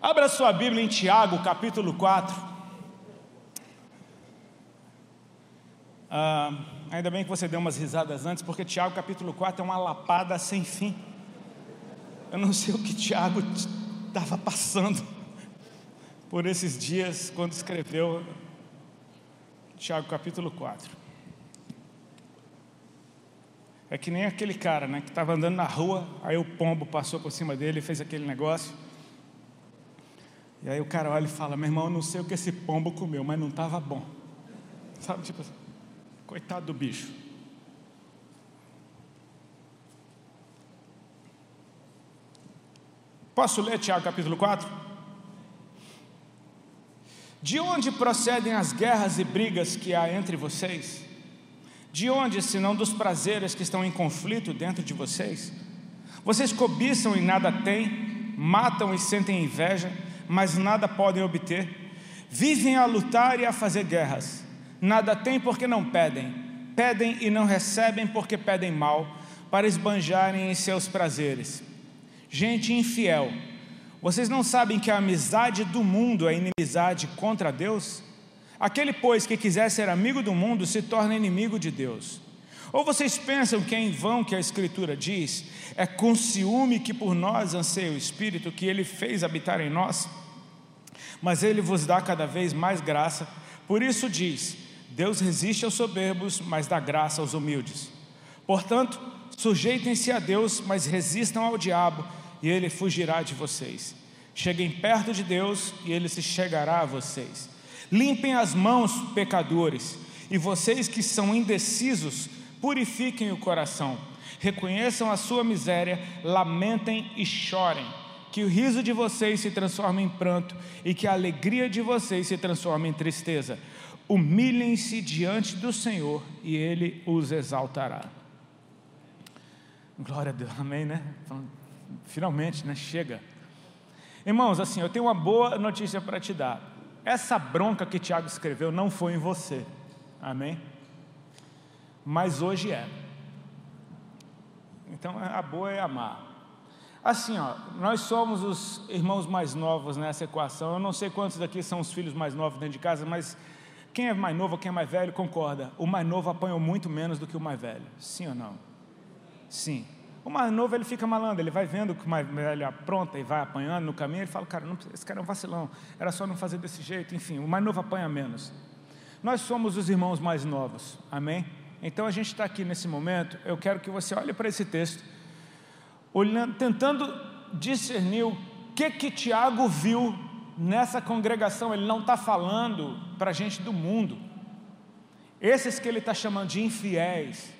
Abra sua Bíblia em Tiago, capítulo 4. Ah, ainda bem que você deu umas risadas antes, porque Tiago, capítulo 4 é uma lapada sem fim. Eu não sei o que Tiago estava passando por esses dias quando escreveu Tiago, capítulo 4. É que nem aquele cara, né, que estava andando na rua, aí o pombo passou por cima dele e fez aquele negócio. E aí o cara olha e fala: Meu irmão, eu não sei o que esse pombo comeu, mas não estava bom. Sabe, tipo assim, coitado do bicho. Posso ler Tiago capítulo 4? De onde procedem as guerras e brigas que há entre vocês? De onde, senão dos prazeres que estão em conflito dentro de vocês? Vocês cobiçam e nada têm, matam e sentem inveja mas nada podem obter. Vivem a lutar e a fazer guerras. Nada têm porque não pedem. Pedem e não recebem porque pedem mal, para esbanjarem em seus prazeres. Gente infiel, vocês não sabem que a amizade do mundo é inimizade contra Deus? Aquele, pois, que quiser ser amigo do mundo se torna inimigo de Deus. Ou vocês pensam que é em vão que a Escritura diz, é com ciúme que por nós anseia o Espírito que ele fez habitar em nós? Mas ele vos dá cada vez mais graça, por isso diz: Deus resiste aos soberbos, mas dá graça aos humildes. Portanto, sujeitem-se a Deus, mas resistam ao diabo, e ele fugirá de vocês. Cheguem perto de Deus, e ele se chegará a vocês. Limpem as mãos, pecadores, e vocês que são indecisos, purifiquem o coração, reconheçam a sua miséria, lamentem e chorem. Que o riso de vocês se transforme em pranto e que a alegria de vocês se transforme em tristeza. Humilhem-se diante do Senhor e Ele os exaltará. Glória a Deus, amém, né? Finalmente, né? Chega. Irmãos, assim, eu tenho uma boa notícia para te dar. Essa bronca que Tiago escreveu não foi em você, amém? Mas hoje é. Então a boa é amar. Assim, ó, nós somos os irmãos mais novos nessa equação. Eu não sei quantos daqui são os filhos mais novos dentro de casa, mas quem é mais novo, quem é mais velho, concorda. O mais novo apanhou muito menos do que o mais velho. Sim ou não? Sim. O mais novo ele fica malandro, ele vai vendo que o mais velho apronta e vai apanhando no caminho, ele fala, cara, não, esse cara é um vacilão, era só não fazer desse jeito, enfim, o mais novo apanha menos. Nós somos os irmãos mais novos, amém? Então a gente está aqui nesse momento, eu quero que você olhe para esse texto, olhando, tentando discernir o que que Tiago viu nessa congregação. Ele não está falando para a gente do mundo. Esses que ele está chamando de infiéis,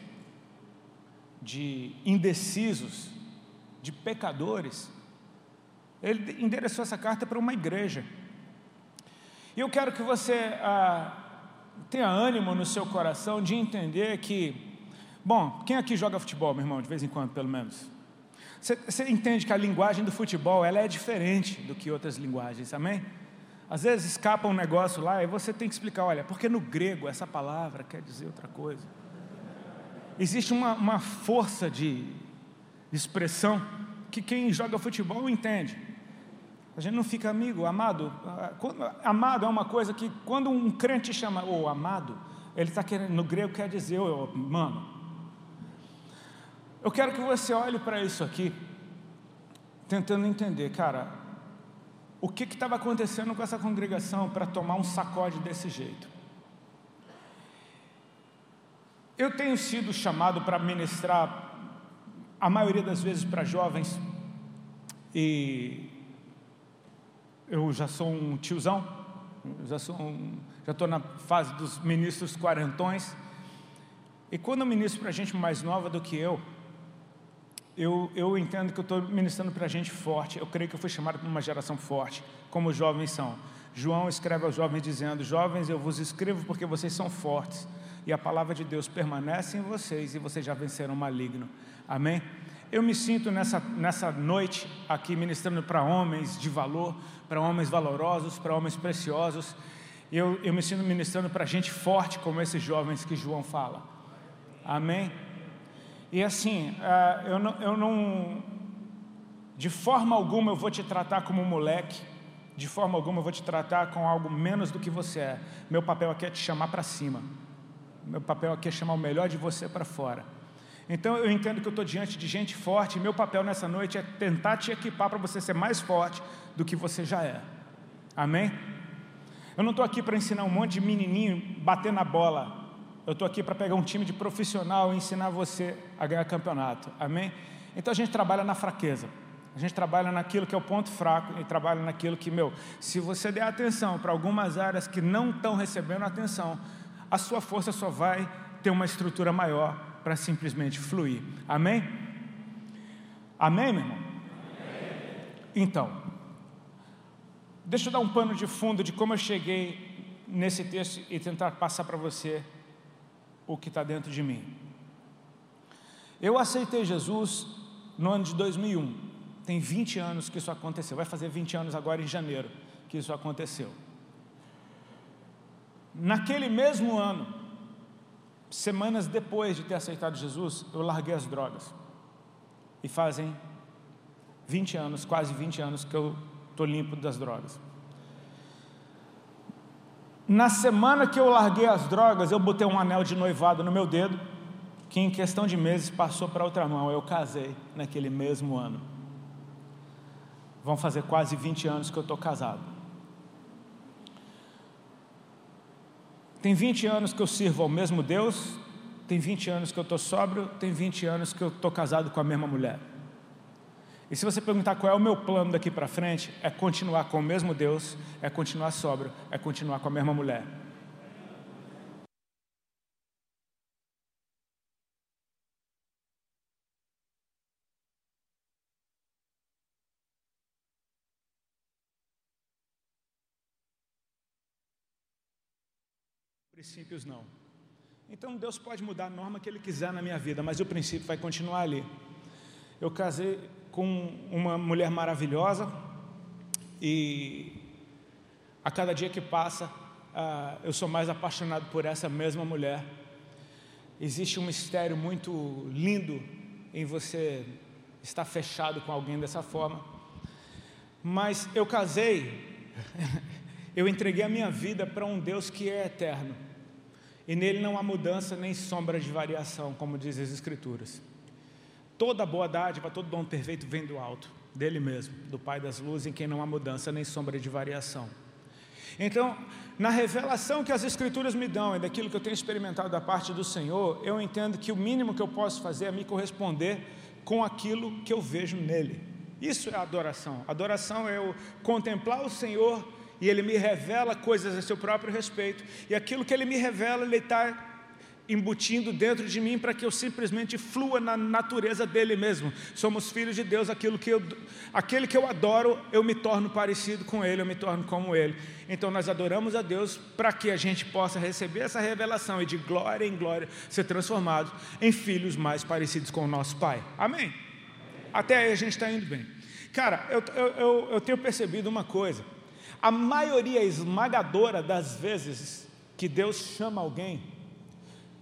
de indecisos, de pecadores, ele endereçou essa carta para uma igreja. E eu quero que você ah, tenha ânimo no seu coração de entender que, bom, quem aqui joga futebol, meu irmão, de vez em quando, pelo menos? Você, entende que a linguagem do futebol ela é diferente do que outras linguagens, amém? Às vezes escapa um negócio lá e você tem que explicar, olha, porque no grego essa palavra quer dizer outra coisa. Existe uma, uma força de expressão que quem joga futebol entende. A gente não fica amigo, amado. Amado é uma coisa que quando um crente chama o oh, amado, ele está querendo, no grego quer dizer, oh, mano. Eu quero que você olhe para isso aqui, tentando entender, cara, o que estava acontecendo com essa congregação para tomar um sacode desse jeito. Eu tenho sido chamado para ministrar, a maioria das vezes para jovens, e eu já sou um tiozão, já sou um, já estou na fase dos ministros quarentões. E quando eu ministro para gente mais nova do que eu, eu, eu entendo que eu estou ministrando para gente forte. Eu creio que eu fui chamado para uma geração forte, como os jovens são. João escreve aos jovens dizendo: Jovens, eu vos escrevo porque vocês são fortes e a palavra de Deus permanece em vocês e vocês já venceram o maligno. Amém? Eu me sinto nessa, nessa noite aqui ministrando para homens de valor, para homens valorosos, para homens preciosos. Eu, eu me sinto ministrando para gente forte, como esses jovens que João fala. Amém? E assim, uh, eu, não, eu não, de forma alguma eu vou te tratar como um moleque, de forma alguma eu vou te tratar com algo menos do que você é. Meu papel aqui é te chamar para cima. Meu papel aqui é chamar o melhor de você para fora. Então eu entendo que eu estou diante de gente forte, e meu papel nessa noite é tentar te equipar para você ser mais forte do que você já é. Amém? Eu não estou aqui para ensinar um monte de menininho bater na bola. Eu estou aqui para pegar um time de profissional e ensinar você a ganhar campeonato. Amém? Então a gente trabalha na fraqueza. A gente trabalha naquilo que é o ponto fraco e trabalha naquilo que, meu, se você der atenção para algumas áreas que não estão recebendo atenção, a sua força só vai ter uma estrutura maior para simplesmente fluir. Amém? Amém, meu irmão? Então, deixa eu dar um pano de fundo de como eu cheguei nesse texto e tentar passar para você o que está dentro de mim. Eu aceitei Jesus no ano de 2001. Tem 20 anos que isso aconteceu. Vai fazer 20 anos agora em janeiro que isso aconteceu. Naquele mesmo ano, semanas depois de ter aceitado Jesus, eu larguei as drogas. E fazem 20 anos, quase 20 anos que eu estou limpo das drogas. Na semana que eu larguei as drogas, eu botei um anel de noivado no meu dedo, que em questão de meses passou para outra mão. Eu casei naquele mesmo ano. Vão fazer quase 20 anos que eu estou casado. Tem 20 anos que eu sirvo ao mesmo Deus, tem 20 anos que eu estou sóbrio, tem 20 anos que eu estou casado com a mesma mulher. E se você perguntar qual é o meu plano daqui para frente, é continuar com o mesmo Deus, é continuar sóbrio, é continuar com a mesma mulher. Princípios não. Então Deus pode mudar a norma que Ele quiser na minha vida, mas o princípio vai continuar ali. Eu casei com uma mulher maravilhosa e a cada dia que passa uh, eu sou mais apaixonado por essa mesma mulher. Existe um mistério muito lindo em você estar fechado com alguém dessa forma. Mas eu casei, eu entreguei a minha vida para um Deus que é eterno e nele não há mudança nem sombra de variação, como diz as Escrituras. Toda boa dádiva, todo dom perfeito vem do alto, dele mesmo, do Pai das luzes, em quem não há mudança nem sombra de variação. Então, na revelação que as Escrituras me dão e daquilo que eu tenho experimentado da parte do Senhor, eu entendo que o mínimo que eu posso fazer é me corresponder com aquilo que eu vejo nele. Isso é adoração. Adoração é eu contemplar o Senhor e Ele me revela coisas a seu próprio respeito, e aquilo que Ele me revela, Ele está embutindo dentro de mim para que eu simplesmente flua na natureza dele mesmo. Somos filhos de Deus, aquilo que eu, aquele que eu adoro, eu me torno parecido com ele, eu me torno como ele. Então nós adoramos a Deus para que a gente possa receber essa revelação e de glória em glória ser transformados em filhos mais parecidos com o nosso Pai. Amém? Até aí a gente está indo bem. Cara, eu, eu, eu tenho percebido uma coisa. A maioria esmagadora das vezes que Deus chama alguém,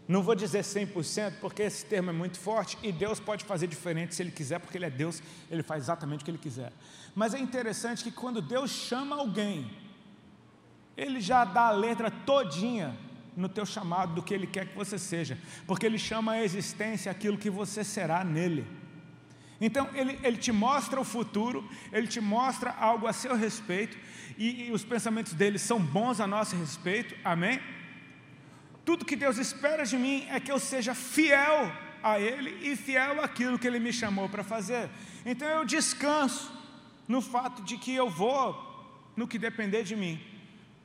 não vou dizer 100%, porque esse termo é muito forte e Deus pode fazer diferente se Ele quiser, porque Ele é Deus, Ele faz exatamente o que Ele quiser. Mas é interessante que quando Deus chama alguém, Ele já dá a letra todinha no teu chamado do que Ele quer que você seja, porque Ele chama a existência aquilo que você será nele. Então, ele, ele te mostra o futuro, ele te mostra algo a seu respeito, e, e os pensamentos dele são bons a nosso respeito, amém? Tudo que Deus espera de mim é que eu seja fiel a Ele e fiel àquilo que Ele me chamou para fazer. Então eu descanso no fato de que eu vou, no que depender de mim,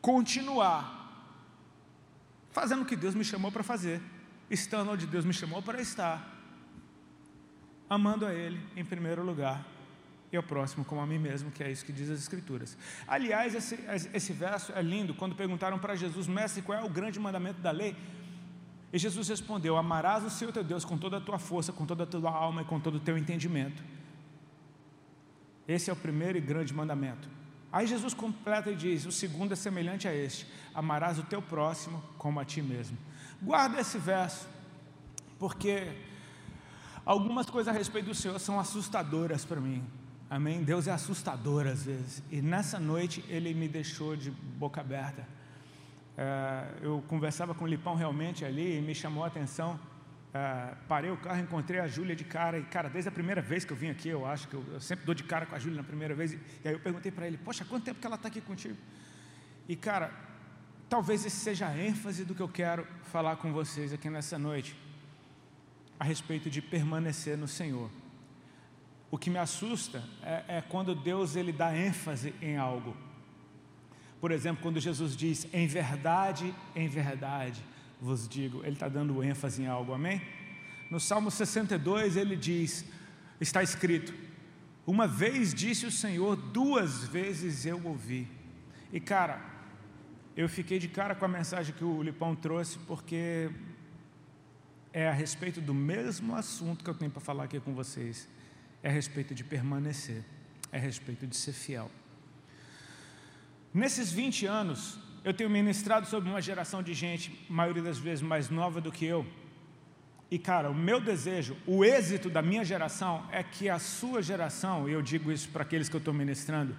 continuar fazendo o que Deus me chamou para fazer, estando onde Deus me chamou para estar amando a Ele em primeiro lugar e ao próximo como a mim mesmo, que é isso que diz as Escrituras. Aliás, esse, esse verso é lindo. Quando perguntaram para Jesus, mestre, qual é o grande mandamento da lei? E Jesus respondeu: Amarás o Senhor teu Deus com toda a tua força, com toda a tua alma e com todo o teu entendimento. Esse é o primeiro e grande mandamento. Aí Jesus completa e diz: O segundo é semelhante a este: Amarás o teu próximo como a ti mesmo. Guarda esse verso, porque Algumas coisas a respeito do Senhor são assustadoras para mim. Amém? Deus é assustador às vezes. E nessa noite ele me deixou de boca aberta. É, eu conversava com o Lipão realmente ali e me chamou a atenção. É, parei o carro, encontrei a Júlia de cara. E, cara, desde a primeira vez que eu vim aqui, eu acho que eu, eu sempre dou de cara com a Júlia na primeira vez. E, e aí eu perguntei para ele: Poxa, quanto tempo que ela está aqui contigo? E, cara, talvez esse seja a ênfase do que eu quero falar com vocês aqui nessa noite, a respeito de permanecer no Senhor. O que me assusta é, é quando Deus ele dá ênfase em algo. Por exemplo, quando Jesus diz, em verdade, em verdade, vos digo, ele está dando ênfase em algo, amém? No Salmo 62 ele diz, está escrito, uma vez disse o Senhor, duas vezes eu ouvi. E cara, eu fiquei de cara com a mensagem que o Lipão trouxe, porque é a respeito do mesmo assunto que eu tenho para falar aqui com vocês é a respeito de permanecer, é a respeito de ser fiel. Nesses 20 anos, eu tenho ministrado sobre uma geração de gente, maioria das vezes mais nova do que eu. E cara, o meu desejo, o êxito da minha geração é que a sua geração, e eu digo isso para aqueles que eu estou ministrando,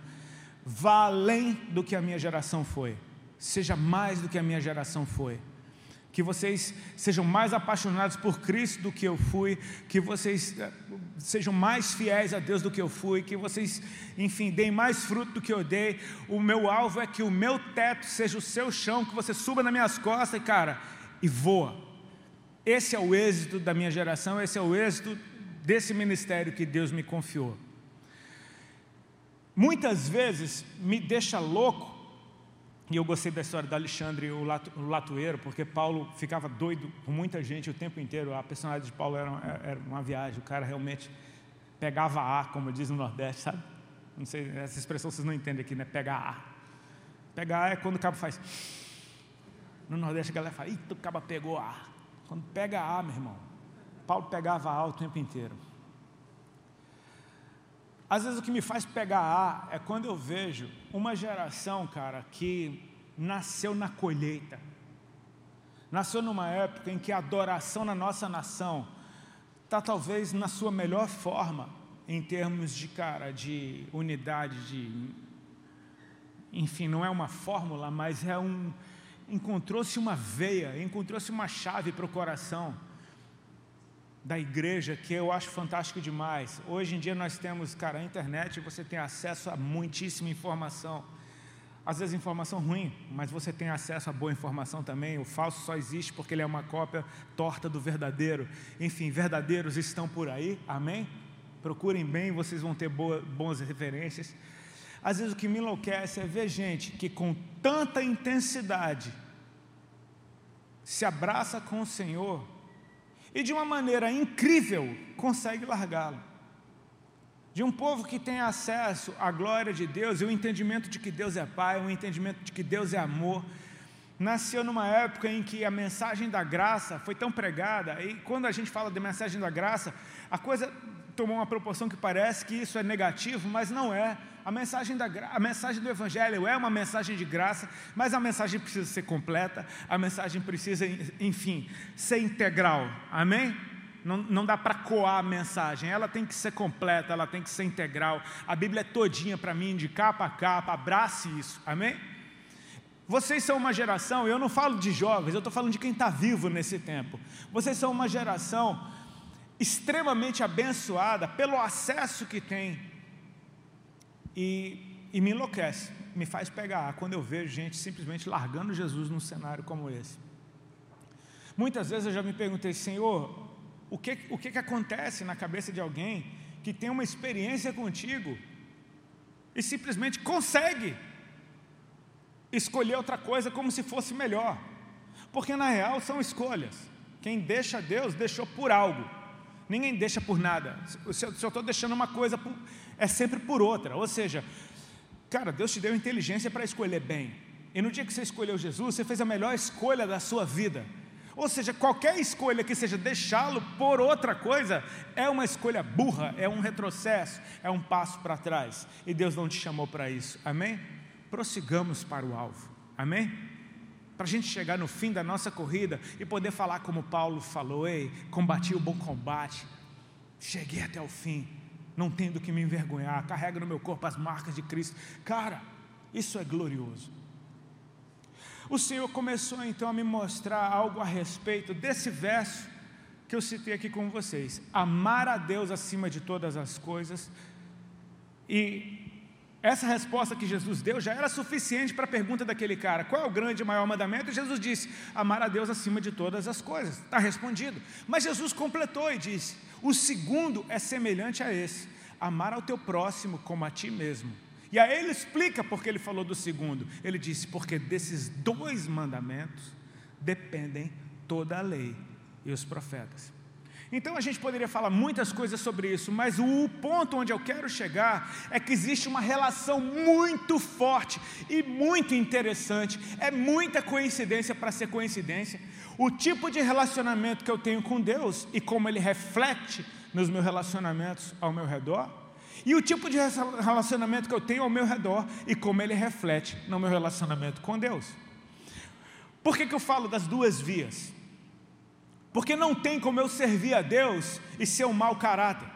vá além do que a minha geração foi, seja mais do que a minha geração foi que vocês sejam mais apaixonados por Cristo do que eu fui, que vocês eh, sejam mais fiéis a Deus do que eu fui, que vocês, enfim, deem mais fruto do que eu dei. O meu alvo é que o meu teto seja o seu chão, que você suba nas minhas costas e, cara, e voa. Esse é o êxito da minha geração, esse é o êxito desse ministério que Deus me confiou. Muitas vezes me deixa louco e eu gostei da história do Alexandre, o, o latoeiro, porque Paulo ficava doido com muita gente o tempo inteiro. A personalidade de Paulo era, era uma viagem, o cara realmente pegava ar, como diz no Nordeste, sabe? Não sei, essa expressão vocês não entendem aqui, né? Pegar ar. Pegar ar é quando o cabo faz. No Nordeste a galera fala, eita, o cabo pegou ar. Quando pega ar, meu irmão, Paulo pegava ar o tempo inteiro. Às vezes o que me faz pegar ar é quando eu vejo uma geração, cara, que nasceu na colheita. Nasceu numa época em que a adoração na nossa nação está talvez na sua melhor forma em termos de, cara, de unidade, de enfim, não é uma fórmula, mas é um encontrou-se uma veia, encontrou-se uma chave para o coração da igreja que eu acho fantástico demais. Hoje em dia nós temos, cara, a internet, você tem acesso a muitíssima informação. Às vezes informação ruim, mas você tem acesso a boa informação também. O falso só existe porque ele é uma cópia torta do verdadeiro. Enfim, verdadeiros estão por aí, amém? Procurem bem, vocês vão ter boa, boas referências. Às vezes o que me enlouquece é ver gente que com tanta intensidade se abraça com o Senhor e de uma maneira incrível consegue largá-lo. De um povo que tem acesso à glória de Deus e o entendimento de que Deus é Pai, o entendimento de que Deus é amor, nasceu numa época em que a mensagem da graça foi tão pregada, e quando a gente fala de mensagem da graça, a coisa tomou uma proporção que parece que isso é negativo, mas não é. A mensagem, da, a mensagem do Evangelho é uma mensagem de graça, mas a mensagem precisa ser completa, a mensagem precisa, enfim, ser integral. Amém? Não, não dá para coar a mensagem, ela tem que ser completa, ela tem que ser integral. A Bíblia é todinha para mim, de capa a capa, abrace isso. Amém? Vocês são uma geração, eu não falo de jovens, eu estou falando de quem está vivo nesse tempo. Vocês são uma geração extremamente abençoada pelo acesso que tem e, e me enlouquece, me faz pegar quando eu vejo gente simplesmente largando Jesus num cenário como esse. Muitas vezes eu já me perguntei, Senhor, o que, o que, que acontece na cabeça de alguém que tem uma experiência contigo e simplesmente consegue escolher outra coisa como se fosse melhor? Porque na real são escolhas. Quem deixa Deus, deixou por algo. Ninguém deixa por nada. Se eu estou deixando uma coisa, é sempre por outra. Ou seja, cara, Deus te deu inteligência para escolher bem. E no dia que você escolheu Jesus, você fez a melhor escolha da sua vida. Ou seja, qualquer escolha que seja deixá-lo por outra coisa, é uma escolha burra, é um retrocesso, é um passo para trás. E Deus não te chamou para isso. Amém? Prossigamos para o alvo. Amém? Para a gente chegar no fim da nossa corrida e poder falar como Paulo falou: Ei, combati o bom combate, cheguei até o fim, não tendo que me envergonhar, carrego no meu corpo as marcas de Cristo. Cara, isso é glorioso. O Senhor começou então a me mostrar algo a respeito desse verso que eu citei aqui com vocês: amar a Deus acima de todas as coisas. E essa resposta que Jesus deu já era suficiente para a pergunta daquele cara: qual é o grande e maior mandamento? E Jesus disse: amar a Deus acima de todas as coisas. Está respondido. Mas Jesus completou e disse: o segundo é semelhante a esse: amar ao teu próximo como a ti mesmo. E aí ele explica porque ele falou do segundo. Ele disse: porque desses dois mandamentos dependem toda a lei e os profetas. Então a gente poderia falar muitas coisas sobre isso, mas o ponto onde eu quero chegar é que existe uma relação muito forte e muito interessante, é muita coincidência para ser coincidência. O tipo de relacionamento que eu tenho com Deus e como ele reflete nos meus relacionamentos ao meu redor, e o tipo de relacionamento que eu tenho ao meu redor e como ele reflete no meu relacionamento com Deus. Por que, que eu falo das duas vias? Porque não tem como eu servir a Deus e ser um mau caráter.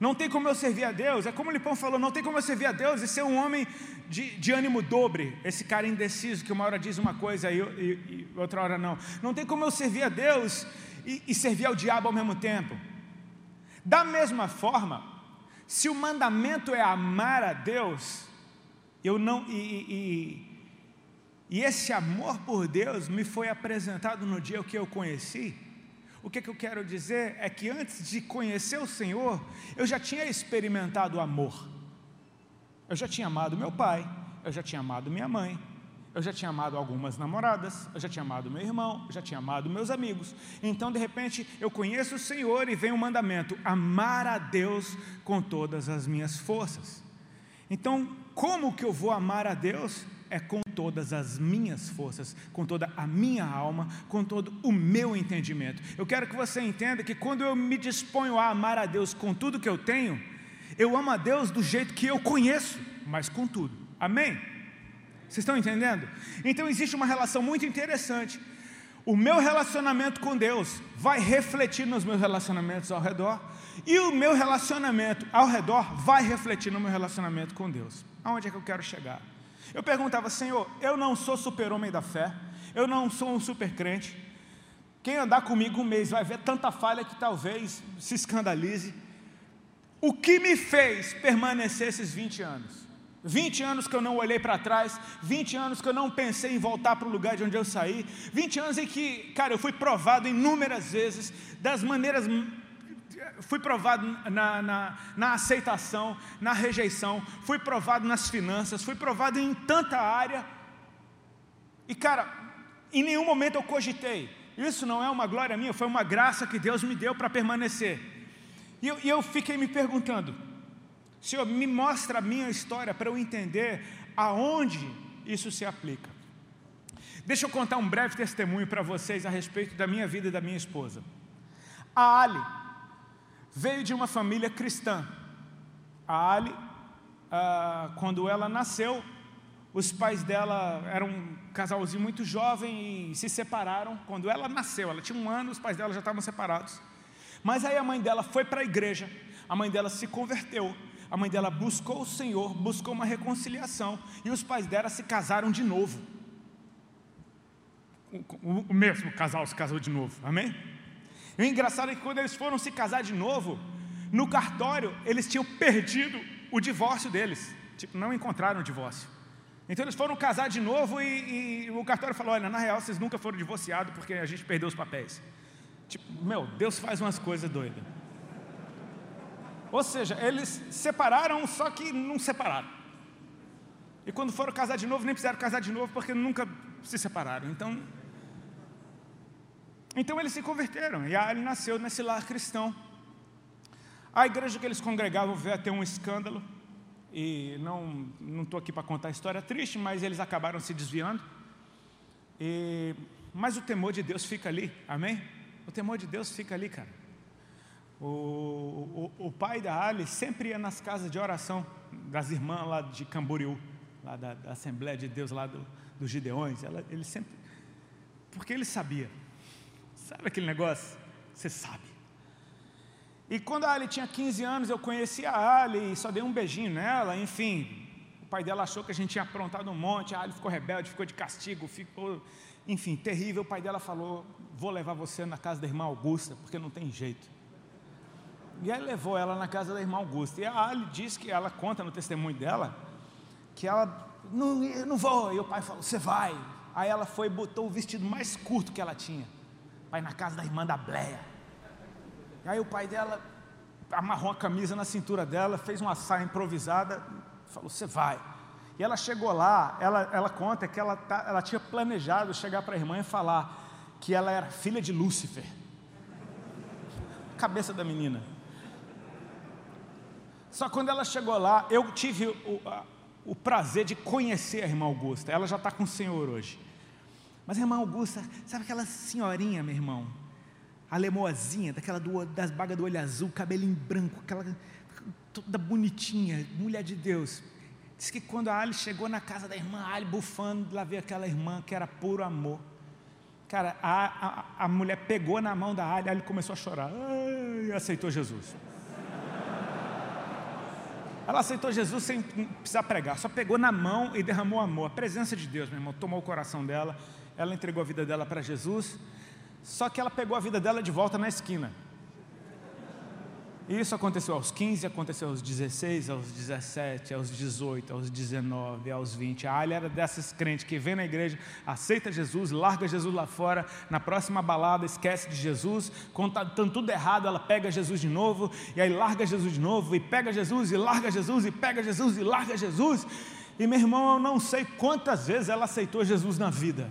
Não tem como eu servir a Deus, é como o Lipão falou, não tem como eu servir a Deus e ser um homem de, de ânimo dobre, esse cara indeciso que uma hora diz uma coisa e, e, e outra hora não. Não tem como eu servir a Deus e, e servir ao diabo ao mesmo tempo. Da mesma forma, se o mandamento é amar a Deus, eu não e, e, esse amor por Deus me foi apresentado no dia que eu conheci. O que, que eu quero dizer é que antes de conhecer o Senhor, eu já tinha experimentado o amor. Eu já tinha amado meu pai, eu já tinha amado minha mãe, eu já tinha amado algumas namoradas, eu já tinha amado meu irmão, eu já tinha amado meus amigos. Então, de repente, eu conheço o Senhor e vem o mandamento: amar a Deus com todas as minhas forças. Então, como que eu vou amar a Deus? É com todas as minhas forças, com toda a minha alma, com todo o meu entendimento. Eu quero que você entenda que quando eu me disponho a amar a Deus com tudo que eu tenho, eu amo a Deus do jeito que eu conheço, mas com tudo. Amém? Vocês estão entendendo? Então existe uma relação muito interessante. O meu relacionamento com Deus vai refletir nos meus relacionamentos ao redor, e o meu relacionamento ao redor vai refletir no meu relacionamento com Deus. Aonde é que eu quero chegar? Eu perguntava, Senhor, eu não sou super-homem da fé, eu não sou um super-crente. Quem andar comigo um mês vai ver tanta falha que talvez se escandalize. O que me fez permanecer esses 20 anos? 20 anos que eu não olhei para trás, 20 anos que eu não pensei em voltar para o lugar de onde eu saí, 20 anos em que, cara, eu fui provado inúmeras vezes, das maneiras fui provado na, na, na, aceitação, na rejeição, fui provado nas finanças, fui provado em tanta área. E cara, em nenhum momento eu cogitei. Isso não é uma glória minha, foi uma graça que Deus me deu para permanecer. E eu, e eu fiquei me perguntando, Senhor, me mostra a minha história para eu entender aonde isso se aplica. Deixa eu contar um breve testemunho para vocês a respeito da minha vida e da minha esposa. A Ali, veio de uma família cristã. A Ali, ah, quando ela nasceu, os pais dela eram um casalzinho muito jovem e se separaram. Quando ela nasceu, ela tinha um ano, os pais dela já estavam separados. Mas aí a mãe dela foi para a igreja, a mãe dela se converteu, a mãe dela buscou o Senhor, buscou uma reconciliação e os pais dela se casaram de novo. O, o mesmo casal se casou de novo, amém? E o engraçado é que quando eles foram se casar de novo, no cartório eles tinham perdido o divórcio deles. Tipo, não encontraram o divórcio. Então eles foram casar de novo e, e, o cartório falou: olha, na real vocês nunca foram divorciados porque a gente perdeu os papéis. Tipo, meu, Deus faz umas coisas doidas. Ou seja, eles separaram, só que não separaram. E quando foram casar de novo, nem precisaram casar de novo porque nunca se separaram. Então, então eles se converteram e Ali nasceu nesse lar cristão. A igreja que eles congregavam veio a ter um escândalo e não não estou aqui para contar a história triste, mas eles acabaram se desviando. E, mas o temor de Deus fica ali, amém? O temor de Deus fica ali, cara. O, o, o pai da Ali sempre ia nas casas de oração das irmãs lá de Camboriú, lá da, da Assembleia de Deus, lá do, dos Gideões. Ela, ele sempre, porque ele sabia Sabe aquele negócio? Você sabe. E quando a Ali tinha 15 anos, eu conheci a Ali e só dei um beijinho nela, enfim. O pai dela achou que a gente tinha aprontado um monte, a Ali ficou rebelde, ficou de castigo, ficou, enfim, terrível. O pai dela falou: Vou levar você na casa da irmã Augusta, porque não tem jeito. E aí levou ela na casa da irmã Augusta. E a Ali diz que ela conta no testemunho dela que ela não, não vou. E o pai falou: Você vai. Aí ela foi e botou o vestido mais curto que ela tinha. Vai na casa da irmã da Bleia. E aí o pai dela amarrou a camisa na cintura dela, fez uma saia improvisada, falou: Você vai. E ela chegou lá, ela, ela conta que ela, tá, ela tinha planejado chegar para a irmã e falar que ela era filha de Lúcifer. Cabeça da menina. Só quando ela chegou lá, eu tive o, o prazer de conhecer a irmã Augusta. Ela já está com o Senhor hoje. Mas a irmã Augusta, sabe aquela senhorinha, meu irmão? a lemoazinha, daquela do, das bagas do olho azul, cabelinho branco, aquela toda bonitinha, mulher de Deus. Diz que quando a Ali chegou na casa da irmã, a Ali bufando, lá veio aquela irmã que era puro amor. Cara, a, a, a mulher pegou na mão da Ali, a Ali começou a chorar e aceitou Jesus. Ela aceitou Jesus sem precisar pregar, só pegou na mão e derramou amor. A presença de Deus, meu irmão, tomou o coração dela, ela entregou a vida dela para Jesus. Só que ela pegou a vida dela de volta na esquina. E isso aconteceu aos 15, aconteceu aos 16, aos 17, aos 18, aos 19, aos 20. A Ali era dessas crentes que vem na igreja, aceita Jesus, larga Jesus lá fora, na próxima balada esquece de Jesus, quando está tudo errado, ela pega Jesus de novo, e aí larga Jesus de novo, e pega Jesus, e larga Jesus, e pega Jesus, e larga Jesus. E meu irmão, eu não sei quantas vezes ela aceitou Jesus na vida.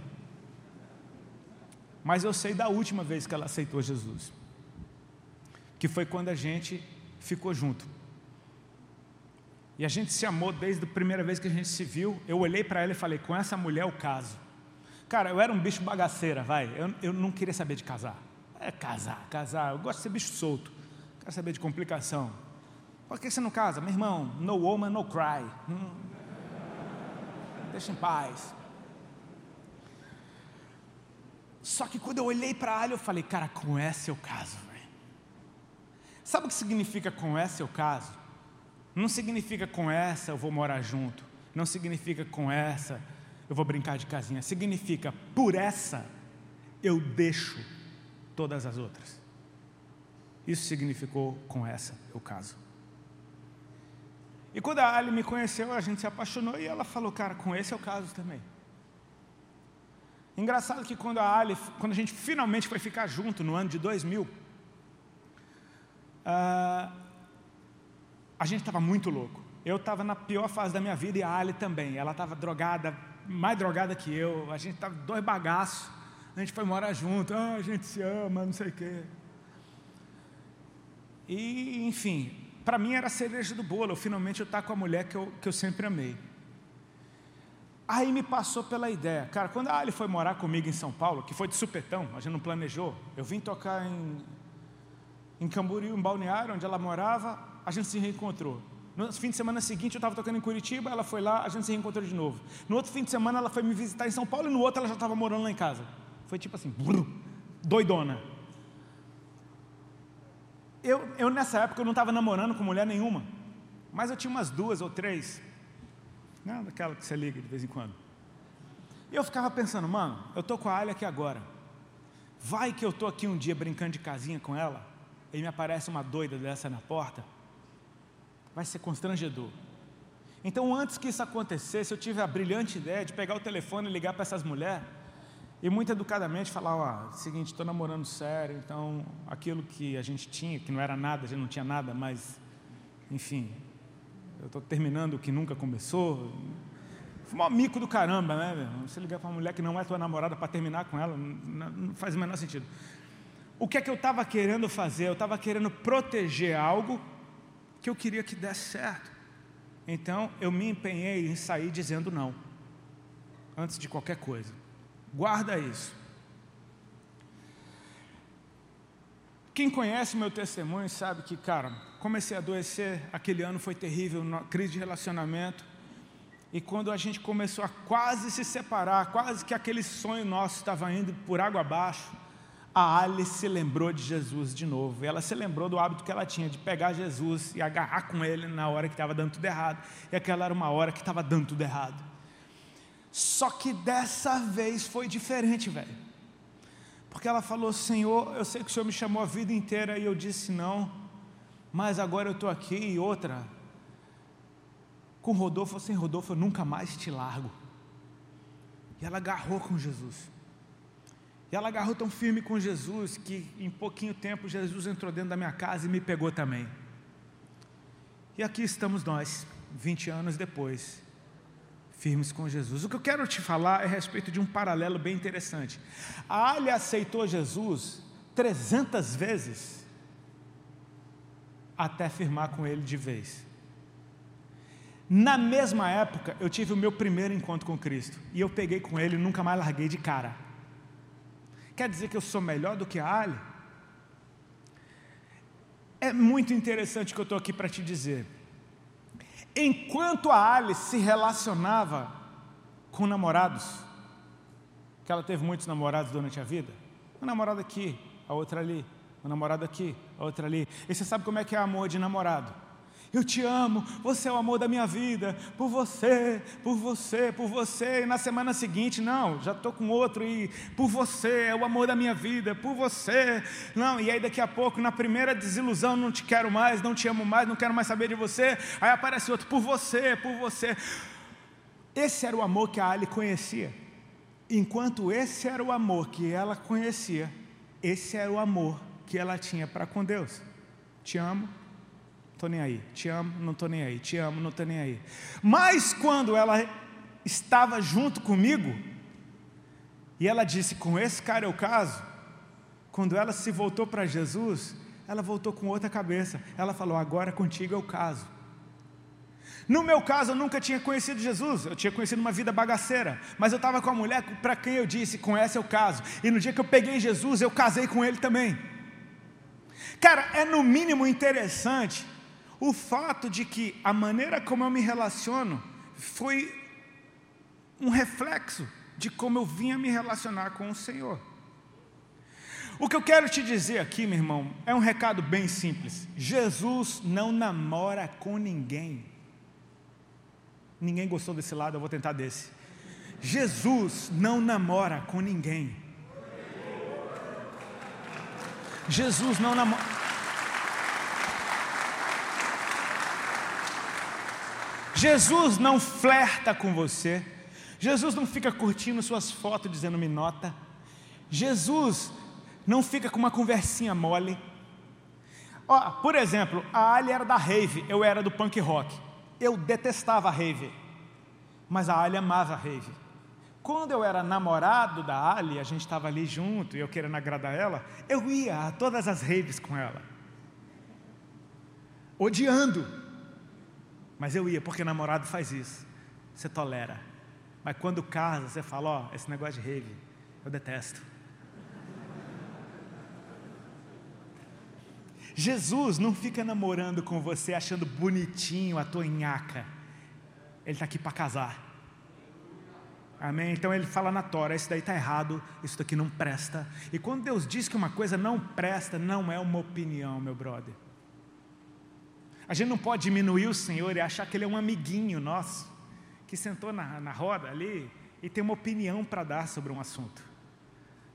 Mas eu sei da última vez que ela aceitou Jesus, que foi quando a gente ficou junto. E a gente se amou desde a primeira vez que a gente se viu. Eu olhei para ela e falei: com essa mulher o caso. Cara, eu era um bicho bagaceira, vai. Eu, eu não queria saber de casar. É casar, casar. Eu gosto de ser bicho solto. Quero saber de complicação. Por que você não casa? Meu irmão, no woman, no cry. Hum. Deixa em paz. Só que quando eu olhei para a Ali, eu falei, cara, com essa eu caso. Véio. Sabe o que significa com essa eu caso? Não significa com essa eu vou morar junto. Não significa com essa eu vou brincar de casinha. Significa por essa eu deixo todas as outras. Isso significou com essa eu caso. E quando a Ali me conheceu, a gente se apaixonou e ela falou, cara, com esse eu caso também. Engraçado que quando a Ali, quando a gente finalmente foi ficar junto no ano de 2000, uh, ah, a gente estava muito louco. Eu estava na pior fase da minha vida e a Ali também. Ela estava drogada, mais drogada que eu. A gente estava dois bagaços. A gente foi morar junto. Ah, a gente se ama, não sei o quê. E, enfim, para mim era a cereja do bolo. Eu, finalmente eu estar com a mulher que eu, que eu sempre amei. Aí me passou pela ideia, cara, quando a Ali foi morar comigo em São Paulo, que foi de supetão, a gente não planejou, eu vim tocar em, em Camboriú, em Balneário, onde ela morava, a gente se reencontrou. No fim de semana seguinte eu estava tocando em Curitiba, ela foi lá, a gente se reencontrou de novo. No outro fim de semana ela foi me visitar em São Paulo e no outro ela já estava morando lá em casa. Foi tipo assim, doidona. Eu, eu nessa época eu não estava namorando com mulher nenhuma, mas eu tinha umas duas ou três não, daquela que você liga de vez em quando. E eu ficava pensando, mano, eu tô com a Alia aqui agora. Vai que eu tô aqui um dia brincando de casinha com ela e me aparece uma doida dessa na porta. Vai ser constrangedor. Então, antes que isso acontecesse, eu tive a brilhante ideia de pegar o telefone e ligar para essas mulheres e muito educadamente falar: ó, seguinte, estou namorando sério, então aquilo que a gente tinha, que não era nada, a gente não tinha nada, mas, enfim, eu estou terminando o que nunca começou. Um mico do caramba, né? Meu? Você ligar para uma mulher que não é tua namorada para terminar com ela, não faz o menor sentido. O que é que eu estava querendo fazer? Eu estava querendo proteger algo que eu queria que desse certo. Então eu me empenhei em sair dizendo não, antes de qualquer coisa. Guarda isso. Quem conhece meu testemunho sabe que, cara, comecei a adoecer, aquele ano foi terrível, crise de relacionamento. E quando a gente começou a quase se separar, quase que aquele sonho nosso estava indo por água abaixo, a Alice se lembrou de Jesus de novo. Ela se lembrou do hábito que ela tinha de pegar Jesus e agarrar com ele na hora que estava dando tudo errado. E aquela era uma hora que estava dando tudo errado. Só que dessa vez foi diferente, velho. Porque ela falou: Senhor, eu sei que o Senhor me chamou a vida inteira e eu disse não, mas agora eu estou aqui e outra. Com Rodolfo ou sem Rodolfo, eu nunca mais te largo. E ela agarrou com Jesus. E ela agarrou tão firme com Jesus que em pouquinho tempo Jesus entrou dentro da minha casa e me pegou também. E aqui estamos nós, 20 anos depois, firmes com Jesus. O que eu quero te falar é a respeito de um paralelo bem interessante. A Ali aceitou Jesus 300 vezes até firmar com ele de vez. Na mesma época, eu tive o meu primeiro encontro com Cristo e eu peguei com ele e nunca mais larguei de cara. Quer dizer que eu sou melhor do que a Ali? É muito interessante o que eu estou aqui para te dizer. Enquanto a Alice se relacionava com namorados, que ela teve muitos namorados durante a vida, uma namorada aqui, a outra ali, uma namorada aqui, a outra ali. E você sabe como é que é amor de namorado? Eu te amo, você é o amor da minha vida, por você, por você, por você. E na semana seguinte, não, já estou com outro e por você, é o amor da minha vida, por você. Não, e aí daqui a pouco, na primeira desilusão, não te quero mais, não te amo mais, não quero mais saber de você. Aí aparece outro, por você, por você. Esse era o amor que a Ali conhecia. Enquanto esse era o amor que ela conhecia, esse era o amor que ela tinha para com Deus. Te amo, estou nem aí. Te amo, não estou nem aí. Te amo, não estou nem aí. Mas quando ela estava junto comigo, e ela disse: Com esse cara eu caso. Quando ela se voltou para Jesus, ela voltou com outra cabeça. Ela falou: Agora contigo eu caso. No meu caso, eu nunca tinha conhecido Jesus, eu tinha conhecido uma vida bagaceira, mas eu estava com a mulher para quem eu disse: Com essa eu caso. E no dia que eu peguei Jesus, eu casei com ele também. Cara, é no mínimo interessante o fato de que a maneira como eu me relaciono foi um reflexo de como eu vinha me relacionar com o Senhor. O que eu quero te dizer aqui, meu irmão, é um recado bem simples. Jesus não namora com ninguém. Ninguém gostou desse lado, eu vou tentar desse. Jesus não namora com ninguém. Jesus não namora. Jesus não flerta com você. Jesus não fica curtindo suas fotos dizendo me nota. Jesus não fica com uma conversinha mole. Ó, por exemplo, a Ali era da rave, eu era do punk rock. Eu detestava a rave, mas a Ali amava a rave. Quando eu era namorado da Ali, a gente estava ali junto e eu querendo agradar ela, eu ia a todas as raves com ela, odiando. Mas eu ia, porque namorado faz isso. Você tolera. Mas quando casa, você fala, ó, oh, esse negócio de rave, eu detesto. Jesus não fica namorando com você achando bonitinho a tua nhaca. Ele está aqui para casar. Amém? Então ele fala na Tora: isso daí está errado, isso daqui não presta. E quando Deus diz que uma coisa não presta, não é uma opinião, meu brother. A gente não pode diminuir o Senhor e achar que Ele é um amiguinho nosso, que sentou na, na roda ali e tem uma opinião para dar sobre um assunto.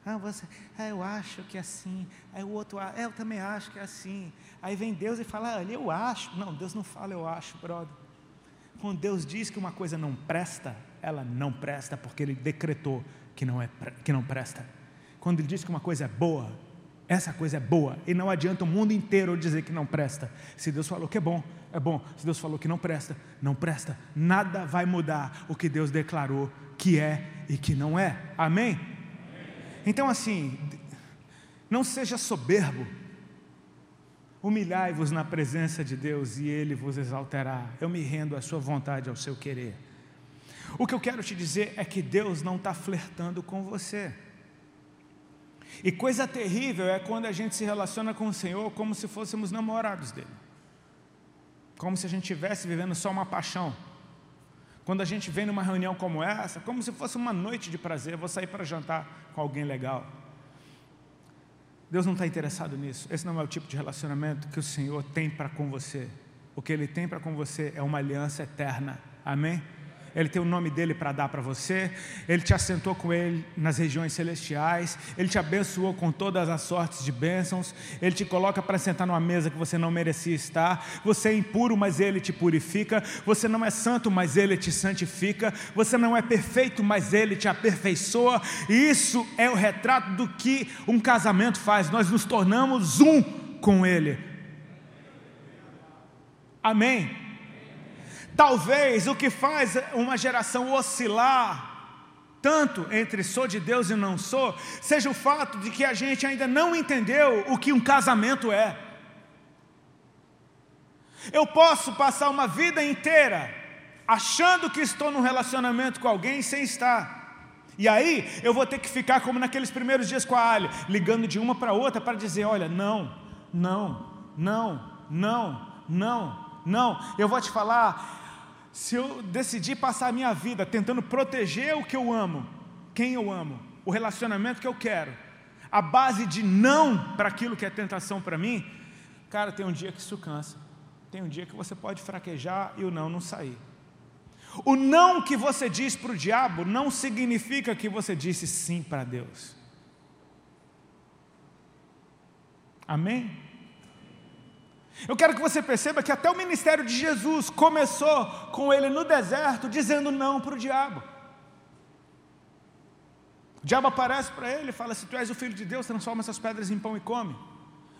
Ah, você, ah, eu acho que é assim. Aí o outro, ah, eu também acho que é assim. Aí vem Deus e fala, ah, eu acho. Não, Deus não fala, eu acho, brother. Quando Deus diz que uma coisa não presta, ela não presta porque Ele decretou que não, é, que não presta. Quando Ele diz que uma coisa é boa, essa coisa é boa e não adianta o mundo inteiro dizer que não presta. Se Deus falou que é bom, é bom. Se Deus falou que não presta, não presta. Nada vai mudar o que Deus declarou que é e que não é. Amém? Então, assim, não seja soberbo. Humilhai-vos na presença de Deus e Ele vos exaltará. Eu me rendo à sua vontade, ao seu querer. O que eu quero te dizer é que Deus não está flertando com você. E coisa terrível é quando a gente se relaciona com o Senhor como se fôssemos namorados dele. Como se a gente estivesse vivendo só uma paixão. Quando a gente vem numa reunião como essa, como se fosse uma noite de prazer, vou sair para jantar com alguém legal. Deus não está interessado nisso. Esse não é o tipo de relacionamento que o Senhor tem para com você. O que Ele tem para com você é uma aliança eterna. Amém? Ele tem o nome dele para dar para você, Ele te assentou com Ele nas regiões celestiais, Ele te abençoou com todas as sortes de bênçãos, Ele te coloca para sentar numa mesa que você não merecia estar, você é impuro, mas Ele te purifica, você não é santo, mas Ele te santifica, você não é perfeito, mas Ele te aperfeiçoa, e isso é o retrato do que um casamento faz, nós nos tornamos um com Ele. Amém. Talvez o que faz uma geração oscilar tanto entre sou de Deus e não sou, seja o fato de que a gente ainda não entendeu o que um casamento é. Eu posso passar uma vida inteira achando que estou num relacionamento com alguém sem estar. E aí eu vou ter que ficar como naqueles primeiros dias com a Ali, ligando de uma para outra para dizer: olha, não, não, não, não, não, não. Eu vou te falar, se eu decidir passar a minha vida tentando proteger o que eu amo, quem eu amo, o relacionamento que eu quero, a base de não para aquilo que é tentação para mim, cara, tem um dia que isso cansa. Tem um dia que você pode fraquejar e o não não sair. O não que você diz para o diabo não significa que você disse sim para Deus. Amém? Eu quero que você perceba que até o ministério de Jesus começou com ele no deserto dizendo não para o diabo. O diabo aparece para ele e fala: Se tu és o filho de Deus, transforma essas pedras em pão e come.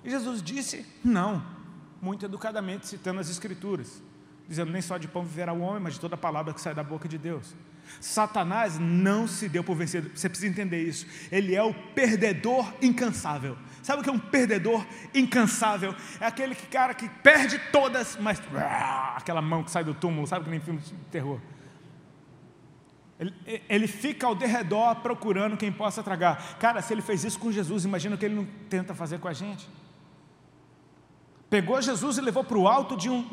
E Jesus disse: Não, muito educadamente, citando as Escrituras, dizendo: Nem só de pão viverá o homem, mas de toda palavra que sai da boca de Deus. Satanás não se deu por vencido, você precisa entender isso. Ele é o perdedor incansável. Sabe o que é um perdedor incansável? É aquele que, cara que perde todas, mas aquela mão que sai do túmulo, sabe que nem filme de terror. Ele, ele fica ao derredor procurando quem possa tragar. Cara, se ele fez isso com Jesus, imagina o que ele não tenta fazer com a gente. Pegou Jesus e levou para o alto de um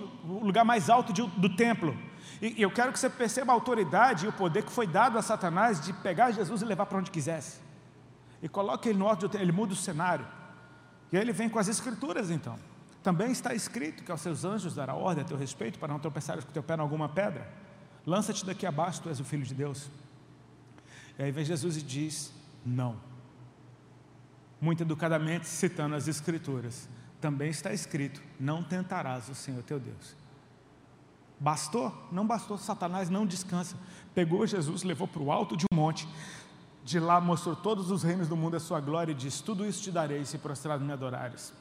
lugar mais alto de, do templo. E, eu quero que você perceba a autoridade e o poder que foi dado a Satanás de pegar Jesus e levar para onde quisesse. E coloca ele no alto, ele muda o cenário. E aí ele vem com as escrituras então. Também está escrito que aos seus anjos dará ordem a teu respeito para não tropeçares com teu pé em alguma pedra. Lança-te daqui abaixo, tu és o filho de Deus. E aí vem Jesus e diz: Não. Muito educadamente citando as escrituras. Também está escrito: Não tentarás o Senhor teu Deus. Bastou? Não bastou. Satanás não descansa. Pegou Jesus, levou para o alto de um monte, de lá mostrou todos os reinos do mundo a sua glória e disse: Tudo isso te darei se prostrado me adorares.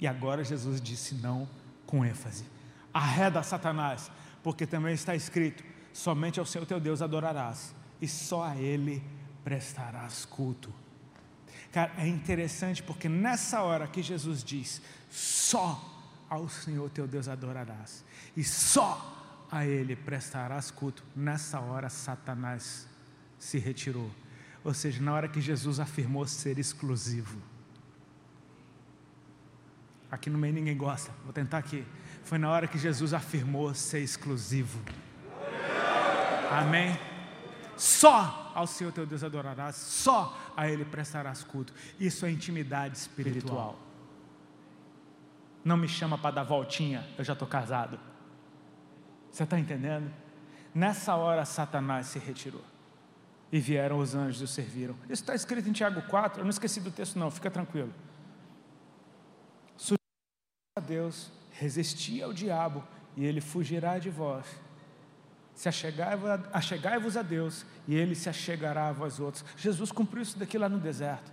E agora Jesus disse não com ênfase: Arreda Satanás, porque também está escrito: Somente ao Senhor teu Deus adorarás, e só a Ele prestarás culto. Cara, é interessante porque nessa hora que Jesus diz: Só ao Senhor teu Deus adorarás, e só a Ele prestarás culto, nessa hora Satanás se retirou ou seja, na hora que Jesus afirmou ser exclusivo. Aqui no meio ninguém gosta, vou tentar aqui. Foi na hora que Jesus afirmou ser exclusivo. Amém? Só ao Senhor teu Deus adorarás, só a Ele prestarás culto. Isso é intimidade espiritual. Não me chama para dar voltinha, eu já estou casado. Você está entendendo? Nessa hora, Satanás se retirou e vieram os anjos e o serviram. Isso está escrito em Tiago 4, eu não esqueci do texto, não, fica tranquilo. Sujeitai a Deus, resisti ao diabo, e ele fugirá de vós. Se achegai-vos a Deus, e ele se achegará a vós outros. Jesus cumpriu isso daqui lá no deserto.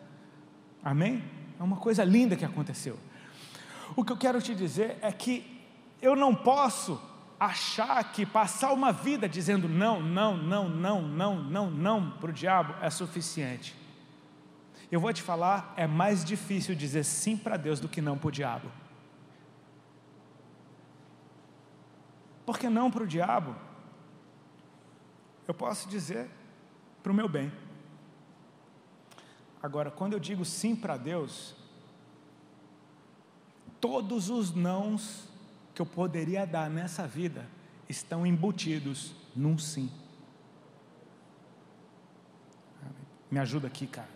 Amém? É uma coisa linda que aconteceu. O que eu quero te dizer é que eu não posso achar que passar uma vida dizendo não, não, não, não, não, não, não para o diabo é suficiente. Eu vou te falar, é mais difícil dizer sim para Deus do que não para o diabo. Porque não para o diabo, eu posso dizer para o meu bem. Agora, quando eu digo sim para Deus, todos os nãos que eu poderia dar nessa vida estão embutidos num sim. Me ajuda aqui, cara.